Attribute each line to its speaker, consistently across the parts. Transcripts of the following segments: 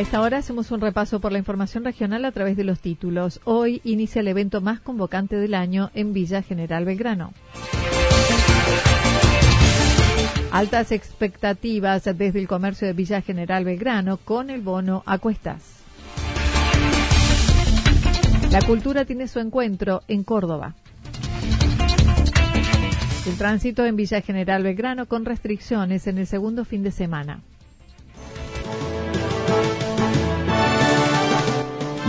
Speaker 1: A esta hora hacemos un repaso por la información regional a través de los títulos. Hoy inicia el evento más convocante del año en Villa General Belgrano. Altas expectativas desde el comercio de Villa General Belgrano con el bono a cuestas. La cultura tiene su encuentro en Córdoba. El tránsito en Villa General Belgrano con restricciones en el segundo fin de semana.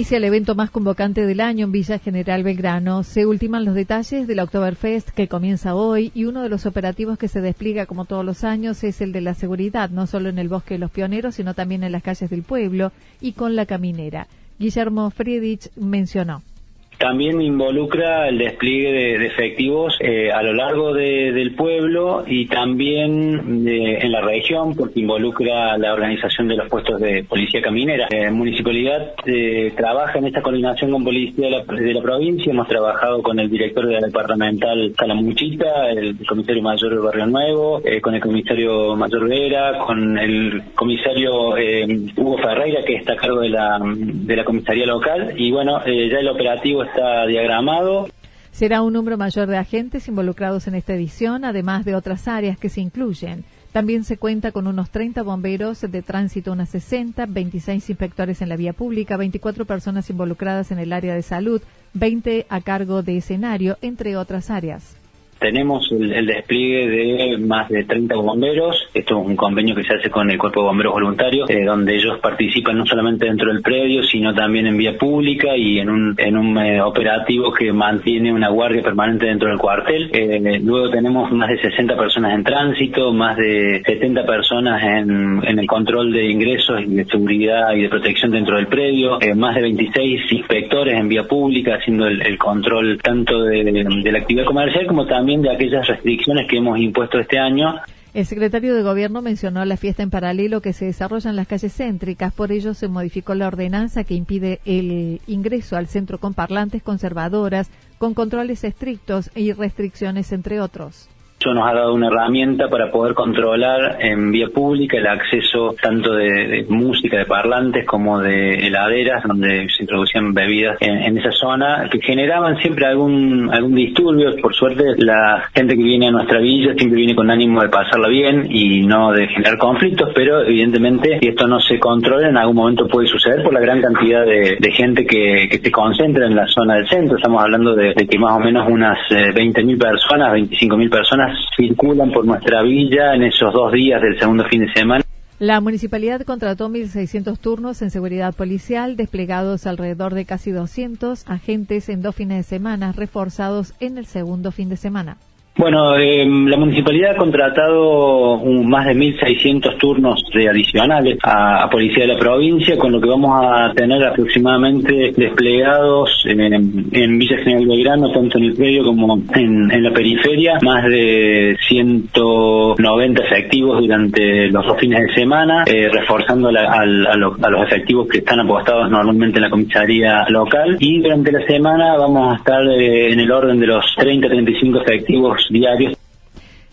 Speaker 1: Inicia el evento más convocante del año en Villa General Belgrano. Se ultiman los detalles del Oktoberfest que comienza hoy y uno de los operativos que se despliega como todos los años es el de la seguridad, no solo en el Bosque de los Pioneros, sino también en las calles del pueblo y con la caminera. Guillermo Friedrich mencionó.
Speaker 2: También involucra el despliegue de, efectivos eh, a lo largo del pueblo y también en la región, porque involucra la organización de los puestos de policía caminera. La eh, municipalidad eh, trabaja en esta coordinación con policía de la, provincia. Hemos trabajado con el director de la departamental Calamuchita, el, comisario mayor de Barrio Nuevo, con el comisario mayor Vera, con el comisario Hugo Ferreira, que está a cargo de la, de la comisaría local. Y bueno, ya el operativo está diagramado.
Speaker 1: Será un número mayor de agentes involucrados en esta edición, además de otras áreas que se incluyen. También se cuenta con unos 30 bomberos de tránsito, unas 60, 26 inspectores en la vía pública, 24 personas involucradas en el área de salud, 20 a cargo de escenario, entre otras áreas.
Speaker 2: Tenemos el, despliegue de más de 30 bomberos. Esto es un convenio que se hace con el Cuerpo de Bomberos Voluntarios, eh, donde ellos participan no solamente dentro del predio, sino también en vía pública y en un, en un eh, operativo que mantiene una guardia permanente dentro del cuartel. Eh, luego tenemos más de 60 personas en tránsito, más de 70 personas en, en el control de ingresos y de seguridad y de protección dentro del predio, más de 26 inspectores en vía pública haciendo el, control tanto de la actividad comercial como también de aquellas restricciones que hemos impuesto este año.
Speaker 1: El secretario de Gobierno mencionó la fiesta en paralelo que se desarrolla en las calles céntricas, por ello se modificó la ordenanza que impide el ingreso al centro con parlantes conservadoras, con controles estrictos y restricciones, entre otros.
Speaker 2: Eso nos ha dado una herramienta para poder controlar en vía pública el acceso tanto de, música, de parlantes, como de heladeras, donde se introducían bebidas en, esa zona, que generaban siempre algún algún disturbio. Por suerte, la gente que viene a nuestra villa siempre viene con ánimo de pasarla bien y no de generar conflictos, pero evidentemente si esto no se controla, en algún momento puede suceder por la gran cantidad de, gente que, se concentra en la zona del centro. Estamos hablando de, que más o menos unas 20.000 eh, personas, 25.000 personas circulan por nuestra villa en esos dos días del segundo fin de semana.
Speaker 1: La municipalidad contrató 1.600 turnos en seguridad policial, desplegados alrededor de casi 200 agentes en dos fines de semana, reforzados en el segundo fin de semana.
Speaker 2: Bueno, eh, la municipalidad ha contratado más de 1.600 turnos de adicionales a, Policía de la provincia, con lo que vamos a tener aproximadamente desplegados en, Villa General Belgrano, tanto en el predio como en, la periferia, más de 190 efectivos durante los dos fines de semana, eh, reforzando a, los efectivos que están apostados normalmente en la comisaría local. Y durante la semana vamos a estar eh, en el orden de los 30-35 efectivos diarios.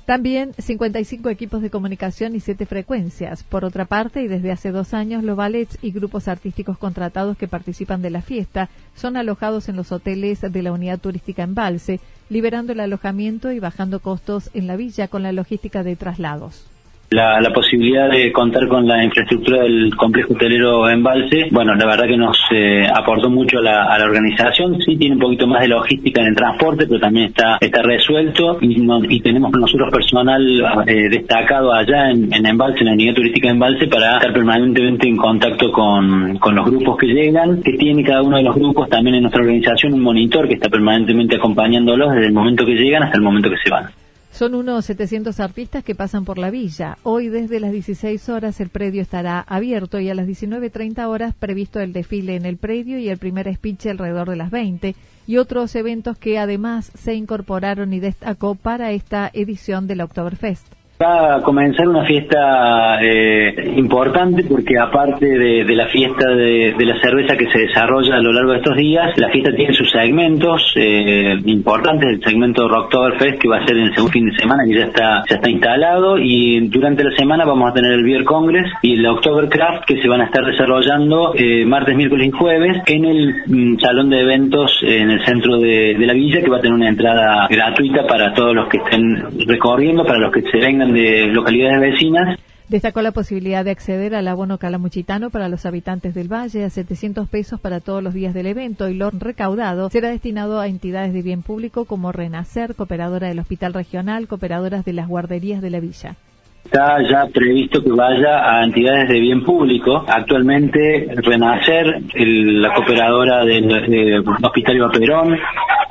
Speaker 1: También 55 equipos de comunicación y 7 frecuencias. Por otra parte, y desde hace dos años, los ballets y grupos artísticos contratados que participan de la fiesta son alojados en los hoteles de la unidad turística Embalse, liberando el alojamiento y bajando costos en la villa con la logística de traslados
Speaker 2: la, la, posibilidad de contar con la infraestructura del complejo hotelero Embalse, bueno, la verdad que nos eh, aportó mucho a la, a la, organización, sí tiene un poquito más de logística en el transporte, pero también está, está resuelto y, y tenemos nosotros personal eh, destacado allá en, Embalse, en la unidad turística Embalse, para estar permanentemente en contacto con, con los grupos que llegan, que tiene cada uno de los grupos también en nuestra organización un monitor que está permanentemente acompañándolos desde el momento que llegan hasta el momento que se van.
Speaker 1: Son unos 700 artistas que pasan por la villa. Hoy desde las 16 horas el predio estará abierto y a las 19.30 horas previsto el desfile en el predio y el primer speech alrededor de las 20 y otros eventos que además se incorporaron y destacó para esta edición del Oktoberfest.
Speaker 2: Va a comenzar una fiesta eh, importante porque aparte de, la fiesta de, la cerveza que se desarrolla a lo largo de estos días, la fiesta tiene sus segmentos eh, importantes, el segmento Rocktoberfest que va a ser en el segundo fin de semana que ya está ya está instalado y durante la semana vamos a tener el Beer Congress y el Oktobercraft que se van a estar desarrollando eh, martes, miércoles y jueves en el mm, salón de eventos en el centro de, de la villa que va a tener una entrada gratuita para todos los que estén recorriendo, para los que se vengan de localidades vecinas.
Speaker 1: Destacó la posibilidad de acceder al abono calamuchitano para los habitantes del valle a 700 pesos para todos los días del evento y lo recaudado será destinado a entidades de bien público como Renacer, Cooperadora del Hospital Regional, Cooperadoras de las Guarderías de la Villa
Speaker 2: está ya previsto que vaya a entidades de bien público. Actualmente Renacer, la cooperadora del Hospital Iba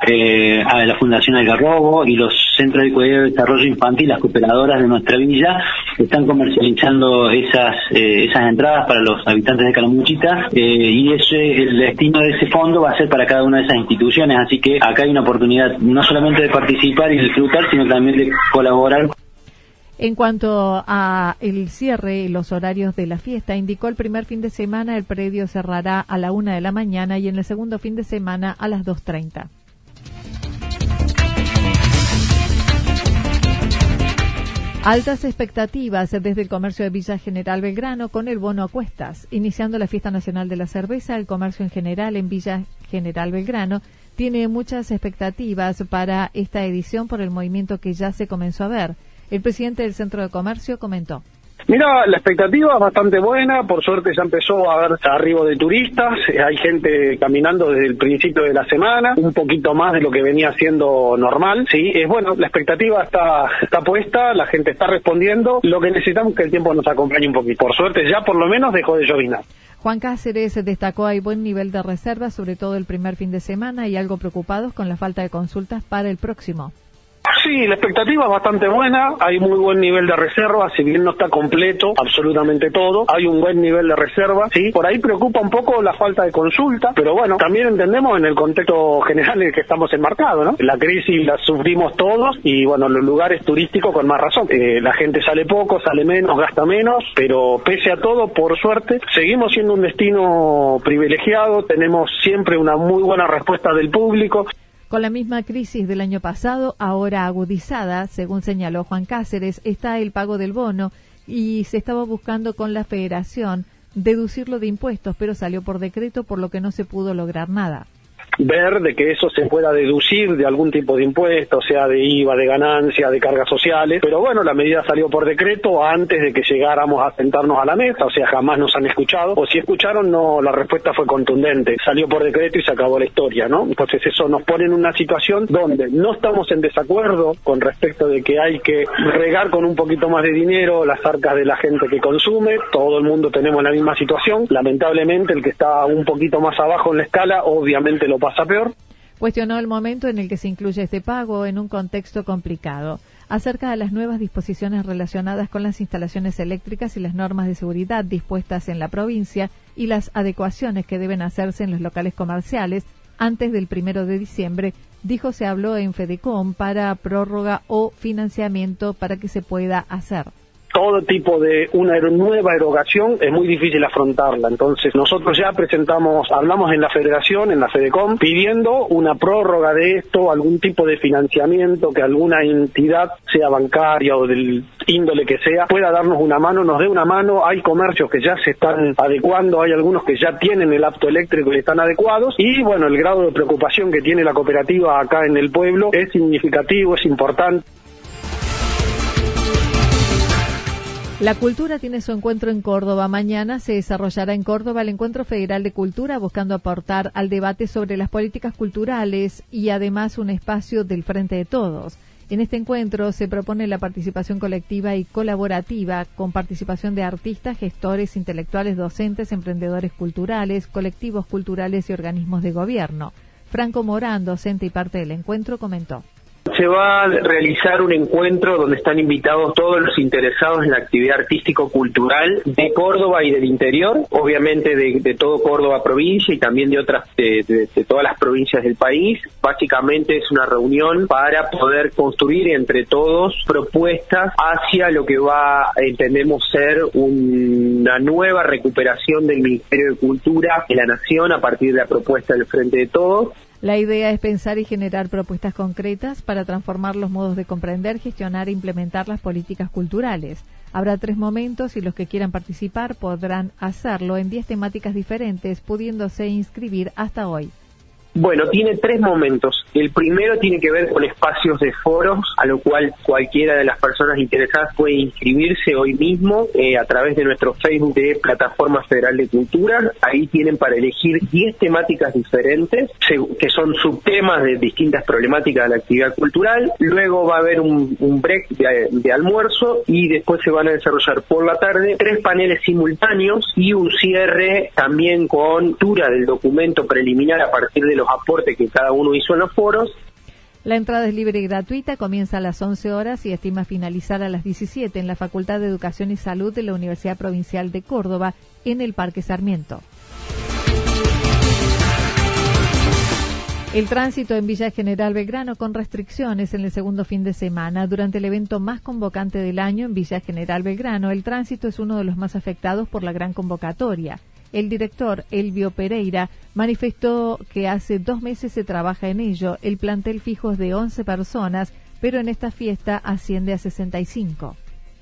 Speaker 2: eh, a la Fundación Algarrobo y los Centros de Cuidado y Desarrollo Infantil, las cooperadoras de nuestra villa, están comercializando esas eh, esas entradas para los habitantes de Calamuchita eh, y ese el destino de ese fondo va a ser para cada una de esas instituciones. Así que acá hay una oportunidad no solamente de participar y disfrutar, sino también de colaborar
Speaker 1: en cuanto a el cierre y los horarios de la fiesta, indicó el primer fin de semana el predio cerrará a la una de la mañana y en el segundo fin de semana a las 2.30. Altas expectativas desde el comercio de Villa General Belgrano con el bono a cuestas. Iniciando la fiesta nacional de la cerveza, el comercio en general en Villa General Belgrano tiene muchas expectativas para esta edición por el movimiento que ya se comenzó a ver. El presidente del Centro de Comercio comentó.
Speaker 3: Mira, la expectativa es bastante buena, por suerte ya empezó a haber arribo de turistas, eh, hay gente caminando desde el principio de la semana, un poquito más de lo que venía siendo normal, sí, es bueno, la expectativa está, está puesta, la gente está respondiendo, lo que necesitamos es que el tiempo nos acompañe un poquito. Por suerte ya por lo menos dejó de llovinar.
Speaker 1: Juan Cáceres destacó hay buen nivel de reservas, sobre todo el primer fin de semana, y algo preocupados con la falta de consultas para el próximo.
Speaker 3: Sí, la expectativa es bastante buena, hay muy buen nivel de reserva, si bien no está completo absolutamente todo, hay un buen nivel de reserva, sí, por ahí preocupa un poco la falta de consulta, pero bueno, también entendemos en el contexto general en el que estamos enmarcados, ¿no? La crisis la sufrimos todos y bueno, los lugares turísticos con más razón. Eh, la gente sale poco, sale menos, gasta menos, pero pese a todo, por suerte, seguimos siendo un destino privilegiado, tenemos siempre una muy buena respuesta del público.
Speaker 1: Con la misma crisis del año pasado, ahora agudizada, según señaló Juan Cáceres, está el pago del bono y se estaba buscando con la federación deducirlo de impuestos, pero salió por decreto, por lo que no se pudo lograr nada
Speaker 3: ver de que eso se pueda deducir de algún tipo de impuesto, sea de IVA, de ganancia, de cargas sociales, pero bueno, la medida salió por decreto antes de que llegáramos a sentarnos a la mesa, o sea, jamás nos han escuchado, o si escucharon, no, la respuesta fue contundente, salió por decreto y se acabó la historia, ¿no? Entonces eso nos pone en una situación donde no estamos en desacuerdo con respecto de que hay que regar con un poquito más de dinero las arcas de la gente que consume, todo el mundo tenemos la misma situación, lamentablemente el que está un poquito más abajo en la escala obviamente lo pasa peor.
Speaker 1: Cuestionó el momento en el que se incluye este pago en un contexto complicado. Acerca de las nuevas disposiciones relacionadas con las instalaciones eléctricas y las normas de seguridad dispuestas en la provincia y las adecuaciones que deben hacerse en los locales comerciales antes del primero de diciembre, dijo se habló en Fedecom para prórroga o financiamiento para que se pueda hacer
Speaker 3: todo tipo de una nueva erogación es muy difícil afrontarla. Entonces, nosotros ya presentamos, hablamos en la federación, en la FEDECOM, pidiendo una prórroga de esto, algún tipo de financiamiento, que alguna entidad, sea bancaria o del índole que sea, pueda darnos una mano, nos dé una mano. Hay comercios que ya se están adecuando, hay algunos que ya tienen el apto eléctrico y están adecuados. Y bueno, el grado de preocupación que tiene la cooperativa acá en el pueblo es significativo, es importante.
Speaker 1: La cultura tiene su encuentro en Córdoba. Mañana se desarrollará en Córdoba el Encuentro Federal de Cultura buscando aportar al debate sobre las políticas culturales y además un espacio del Frente de Todos. En este encuentro se propone la participación colectiva y colaborativa con participación de artistas, gestores, intelectuales, docentes, emprendedores culturales, colectivos culturales y organismos de gobierno. Franco Morán, docente y parte del encuentro, comentó.
Speaker 4: Se va a realizar un encuentro donde están invitados todos los interesados en la actividad artístico-cultural de Córdoba y del interior, obviamente de, todo Córdoba provincia y también de otras, de, todas las provincias del país. Básicamente es una reunión para poder construir entre todos propuestas hacia lo que va, entendemos ser una nueva recuperación del Ministerio de Cultura de la Nación a partir de la propuesta del Frente de Todos
Speaker 1: la idea es pensar y generar propuestas concretas para transformar los modos de comprender, gestionar e implementar las políticas culturales. Habrá tres momentos y los que quieran participar podrán hacerlo en diez temáticas diferentes, pudiéndose inscribir hasta hoy.
Speaker 4: Bueno, tiene tres momentos. El primero tiene que ver con espacios de foros, a lo cual cualquiera de las personas interesadas puede inscribirse hoy mismo eh, a través de nuestro Facebook de Plataforma Federal de Cultura. Ahí tienen para elegir 10 temáticas diferentes, que son subtemas de distintas problemáticas de la actividad cultural. Luego va a haber un, break de, almuerzo y después se van a desarrollar por la tarde tres paneles simultáneos y un cierre también con lectura del documento preliminar a partir de los aporte que cada uno hizo en los foros.
Speaker 1: La entrada es libre y gratuita, comienza a las 11 horas y estima finalizar a las 17 en la Facultad de Educación y Salud de la Universidad Provincial de Córdoba, en el Parque Sarmiento. El tránsito en Villa General Belgrano con restricciones en el segundo fin de semana. Durante el evento más convocante del año en Villa General Belgrano, el tránsito es uno de los más afectados por la gran convocatoria. El director Elvio Pereira manifestó que hace dos meses se trabaja en ello. El plantel fijo es de 11 personas, pero en esta fiesta asciende a 65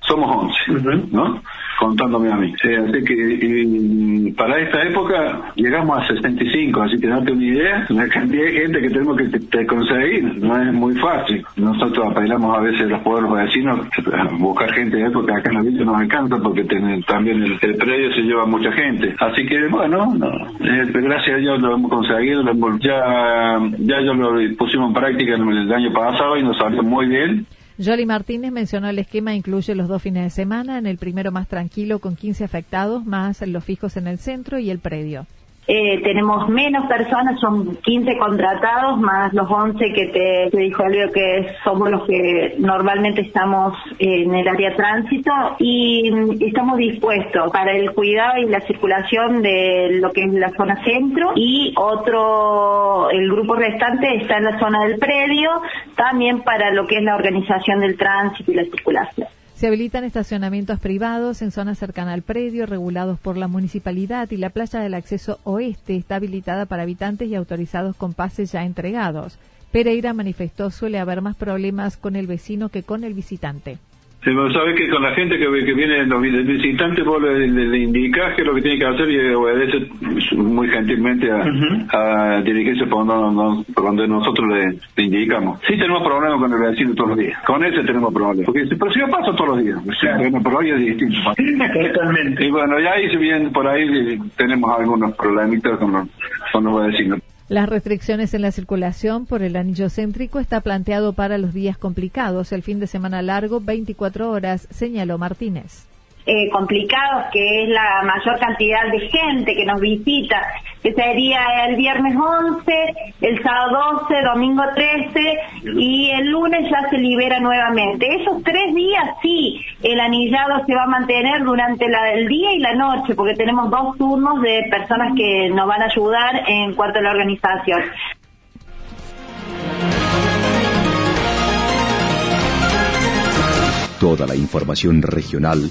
Speaker 5: somos 11, ¿no? Contándome a mí. así que para esta época llegamos a 65, así que date una idea, la cantidad de gente que tenemos que conseguir no es muy fácil. Nosotros apelamos a veces los pueblos vecinos a buscar gente de época, acá en la villa nos encanta porque también el, predio se lleva mucha gente. Así que bueno, eh, gracias a Dios lo hemos conseguido, ya, ya yo lo pusimos en práctica en el año pasado y nos salió muy bien.
Speaker 1: Jolly Martínez mencionó el esquema incluye los dos fines de semana, en el primero más tranquilo con 15 afectados, más los fijos en el centro y el predio.
Speaker 6: Eh, tenemos menos personas, son 15 contratados más los 11 que te, dijo Elvio que somos los que normalmente estamos en el área tránsito y estamos dispuestos para el cuidado y la circulación de lo que es la zona centro y otro, el grupo restante está en la zona del predio, también para lo que es la organización del tránsito y la circulación.
Speaker 1: Se habilitan estacionamientos privados en zonas cercanas al predio, regulados por la municipalidad, y la playa del acceso oeste está habilitada para habitantes y autorizados con pases ya entregados. Pereira manifestó suele haber más problemas con el vecino que con el visitante.
Speaker 5: Sí, sabe que con la gente que, que viene, los visitantes, vos le, le, indicás que lo que tiene que hacer y obedece muy gentilmente a, dirigirse por donde, nosotros le, indicamos. Sí tenemos problemas con el vecino todos los días. Con ese tenemos problemas. Porque, pero si yo paso todos los días. pero hoy es distinto. Totalmente. Y bueno, ya ahí si bien por ahí tenemos algunos problemitas con los, con los vecinos.
Speaker 1: Las restricciones en la circulación por el anillo céntrico está planteado para los días complicados, el fin de semana largo, 24 horas, señaló Martínez.
Speaker 6: Eh, complicados, que es la mayor cantidad de gente que nos visita, que sería el viernes 11, el sábado 12, domingo 13 y el lunes ya se libera nuevamente. Esos tres días sí, el anillado se va a mantener durante la, el día y la noche, porque tenemos dos turnos de personas que nos van a ayudar en cuanto a la organización.
Speaker 7: Toda la información regional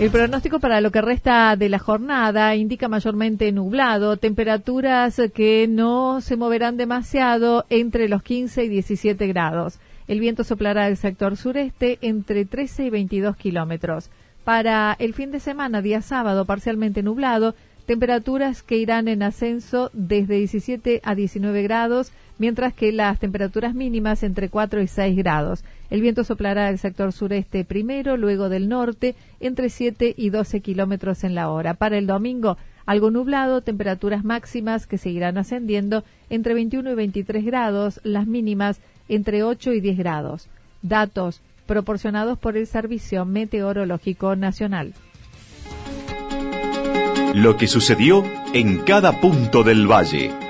Speaker 1: El pronóstico para lo que resta de la jornada indica mayormente nublado, temperaturas que no se moverán demasiado entre los 15 y 17 grados. El viento soplará del sector sureste entre 13 y 22 kilómetros. Para el fin de semana, día sábado, parcialmente nublado, temperaturas que irán en ascenso desde 17 a 19 grados, mientras que las temperaturas mínimas entre 4 y 6 grados. El viento soplará del sector sureste primero, luego del norte, entre 7 y 12 kilómetros en la hora. Para el domingo, algo nublado, temperaturas máximas que seguirán ascendiendo entre 21 y 23 grados, las mínimas entre 8 y 10 grados. Datos proporcionados por el Servicio Meteorológico Nacional.
Speaker 7: Lo que sucedió en cada punto del valle.